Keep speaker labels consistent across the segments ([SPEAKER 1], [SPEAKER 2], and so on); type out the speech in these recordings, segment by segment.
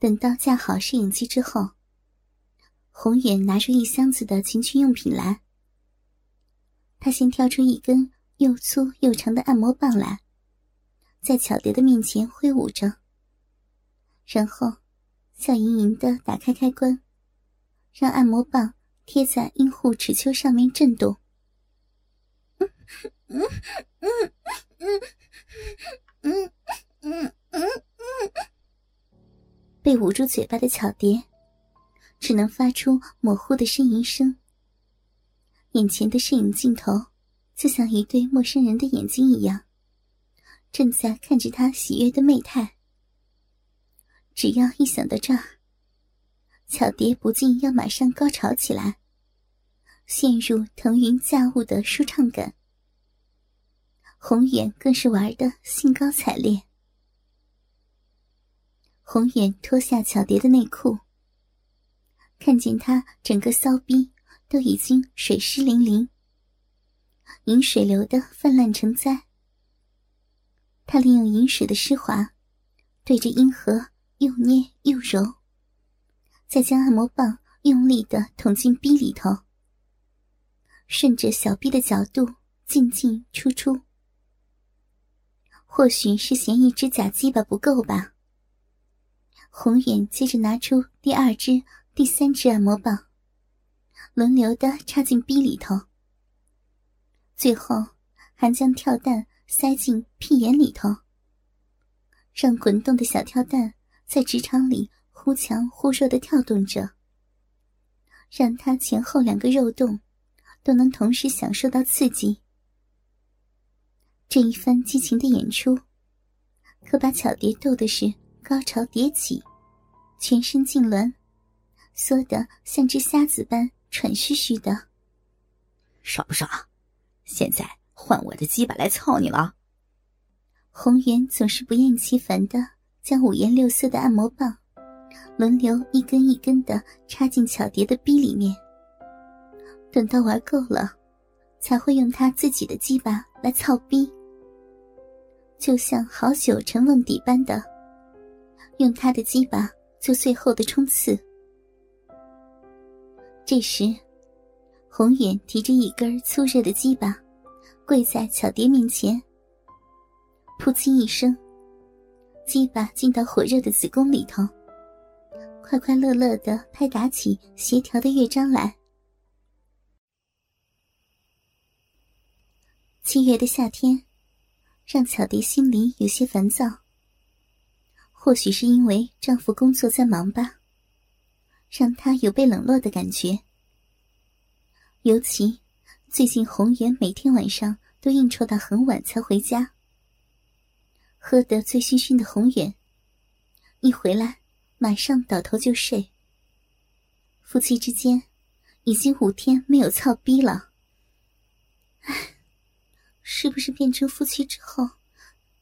[SPEAKER 1] 等到架好摄影机之后，宏远拿出一箱子的情趣用品来。他先挑出一根又粗又长的按摩棒来，在巧蝶的面前挥舞着，然后笑盈盈的打开开关，让按摩棒贴在阴户齿丘上面震动。嗯嗯嗯嗯嗯嗯嗯嗯，被捂住嘴巴的巧蝶，只能发出模糊的呻吟声。眼前的摄影镜头，就像一对陌生人的眼睛一样，正在看着他喜悦的媚态。只要一想到这儿，巧蝶不禁要马上高潮起来，陷入腾云驾雾的舒畅感。宏远更是玩的兴高采烈。红远脱下巧蝶的内裤，看见他整个骚逼。都已经水湿淋淋，饮水流的泛滥成灾。他利用饮水的湿滑，对着阴核又捏又揉，再将按摩棒用力的捅进逼里头，顺着小臂的角度进进出出。或许是嫌一只假鸡巴不够吧，红眼接着拿出第二只、第三只按摩棒。轮流的插进逼里头，最后还将跳蛋塞进屁眼里头，让滚动的小跳蛋在直肠里忽强忽弱的跳动着，让他前后两个肉洞都能同时享受到刺激。这一番激情的演出，可把巧蝶逗的是高潮迭起，全身痉挛，缩得像只瞎子般。喘吁吁的，
[SPEAKER 2] 爽不爽？现在换我的鸡巴来操你了。
[SPEAKER 1] 红颜总是不厌其烦的将五颜六色的按摩棒轮流一根一根的插进巧蝶的逼里面，等到玩够了，才会用他自己的鸡巴来操逼，就像好酒沉瓮底般的，用他的鸡巴做最后的冲刺。这时，红远提着一根粗热的鸡巴，跪在巧蝶面前。噗呲一声，鸡巴进到火热的子宫里头，快快乐乐的拍打起协调的乐章来。七月的夏天，让巧蝶心里有些烦躁。或许是因为丈夫工作在忙吧。让他有被冷落的感觉。尤其最近红颜每天晚上都应酬到很晚才回家，喝得醉醺醺的红颜，一回来马上倒头就睡。夫妻之间已经五天没有操逼了。唉，是不是变成夫妻之后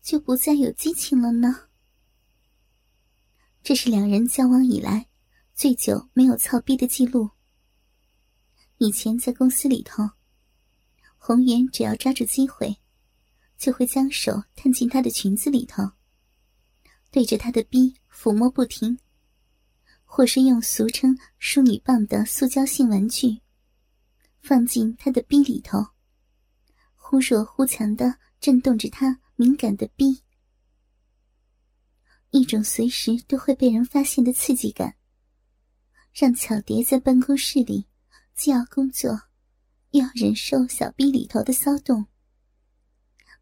[SPEAKER 1] 就不再有激情了呢？这是两人交往以来。最久没有操逼的记录。以前在公司里头，红颜只要抓住机会，就会将手探进她的裙子里头，对着她的逼抚摸不停，或是用俗称“淑女棒”的塑胶性玩具，放进她的逼里头，忽弱忽强的震动着她敏感的逼，一种随时都会被人发现的刺激感。让巧蝶在办公室里既要工作，又要忍受小逼里头的骚动。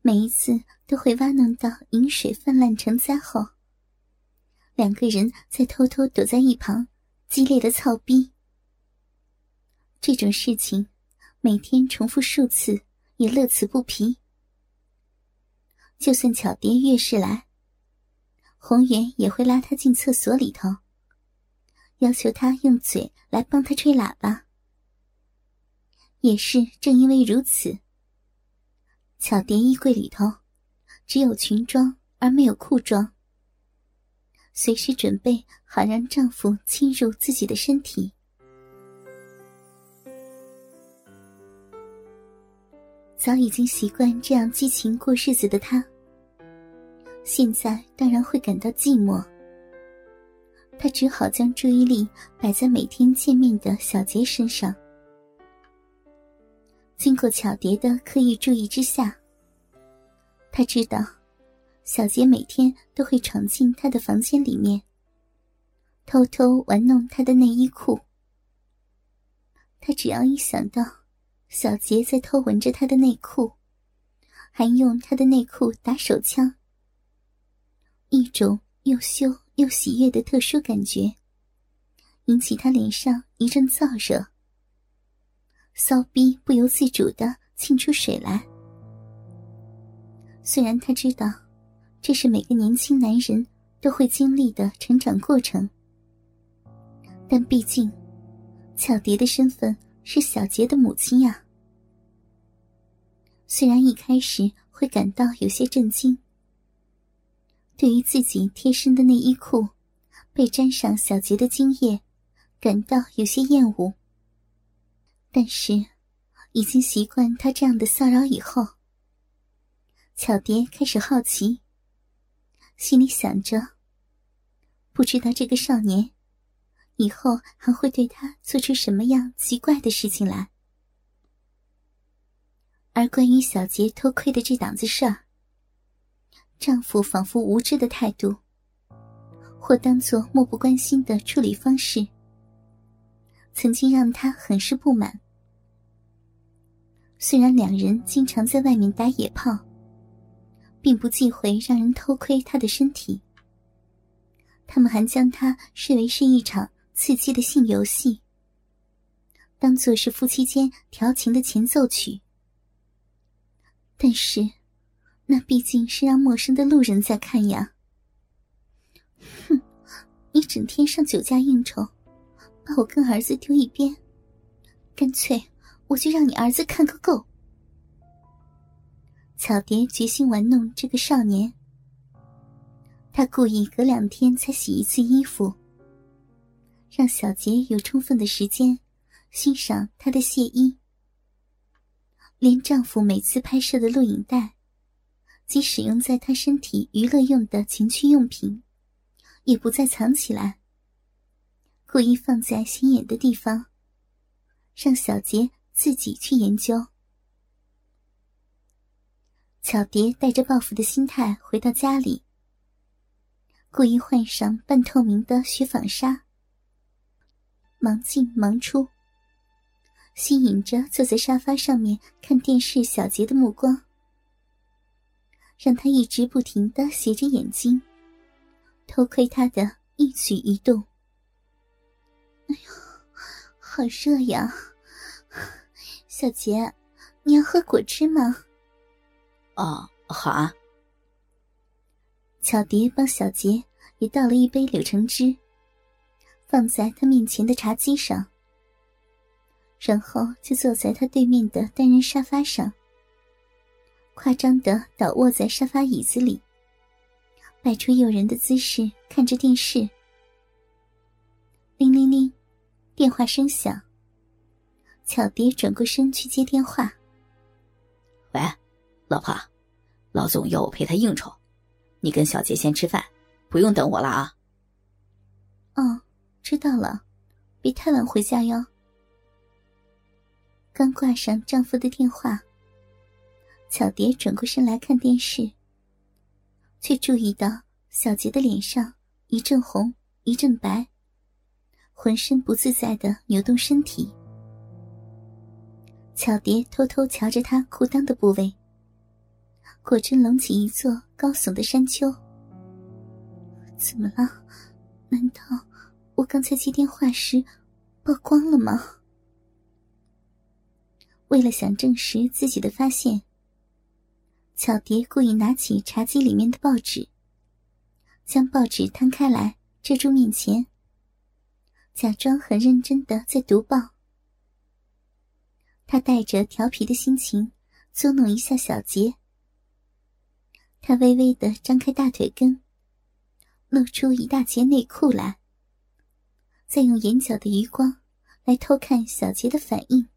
[SPEAKER 1] 每一次都会挖弄到饮水泛滥成灾后，两个人再偷偷躲在一旁，激烈的操逼。这种事情每天重复数次，也乐此不疲。就算巧蝶越是来，红颜也会拉她进厕所里头。要求他用嘴来帮他吹喇叭，也是正因为如此，巧蝶衣柜里头只有裙装而没有裤装，随时准备好让丈夫侵入自己的身体。早已经习惯这样激情过日子的她，现在当然会感到寂寞。他只好将注意力摆在每天见面的小杰身上。经过巧蝶的刻意注意之下，他知道小杰每天都会闯进他的房间里面，偷偷玩弄他的内衣裤。他只要一想到小杰在偷闻着他的内裤，还用他的内裤打手枪，一种又羞又喜悦的特殊感觉，引起他脸上一阵燥热，骚逼不由自主的沁出水来。虽然他知道，这是每个年轻男人都会经历的成长过程，但毕竟。巧蝶的身份是小杰的母亲呀。虽然一开始会感到有些震惊，对于自己贴身的内衣裤被沾上小杰的精液，感到有些厌恶，但是已经习惯他这样的骚扰以后，巧蝶开始好奇，心里想着：不知道这个少年。以后还会对他做出什么样奇怪的事情来？而关于小杰偷窥的这档子事儿，丈夫仿佛无知的态度，或当作漠不关心的处理方式，曾经让她很是不满。虽然两人经常在外面打野炮，并不忌讳让人偷窥他的身体，他们还将它视为是一场。刺激的性游戏，当做是夫妻间调情的前奏曲。但是，那毕竟是让陌生的路人在看呀。哼，你整天上酒家应酬，把我跟儿子丢一边，干脆我就让你儿子看个够。巧蝶决心玩弄这个少年，她故意隔两天才洗一次衣服。让小杰有充分的时间欣赏她的亵衣，连丈夫每次拍摄的录影带即使用在他身体娱乐用的情趣用品，也不再藏起来，故意放在显眼的地方，让小杰自己去研究。巧蝶带着报复的心态回到家里，故意换上半透明的雪纺纱。忙进忙出，吸引着坐在沙发上面看电视小杰的目光，让他一直不停的斜着眼睛，偷窥他的一举一动。哎呦，好热呀！小杰，你要喝果汁吗？
[SPEAKER 2] 哦，好啊。
[SPEAKER 1] 巧蝶帮小杰也倒了一杯柳橙汁。放在他面前的茶几上，然后就坐在他对面的单人沙发上，夸张的倒卧在沙发椅子里，摆出诱人的姿势看着电视。铃铃铃，电话声响。巧蝶转过身去接电话。
[SPEAKER 2] 喂，老婆，老总要我陪他应酬，你跟小杰先吃饭，不用等我了啊。
[SPEAKER 1] 哦。知道了，别太晚回家哟。刚挂上丈夫的电话，巧蝶转过身来看电视，却注意到小杰的脸上一阵红一阵白，浑身不自在的扭动身体。巧蝶偷偷瞧着他裤裆的部位，果真隆起一座高耸的山丘。怎么了？难道？我刚才接电话时曝光了吗？为了想证实自己的发现，巧蝶故意拿起茶几里面的报纸，将报纸摊开来遮住面前，假装很认真的在读报。他带着调皮的心情捉弄一下小杰，他微微的张开大腿根，露出一大截内裤来。再用眼角的余光来偷看小杰的反应。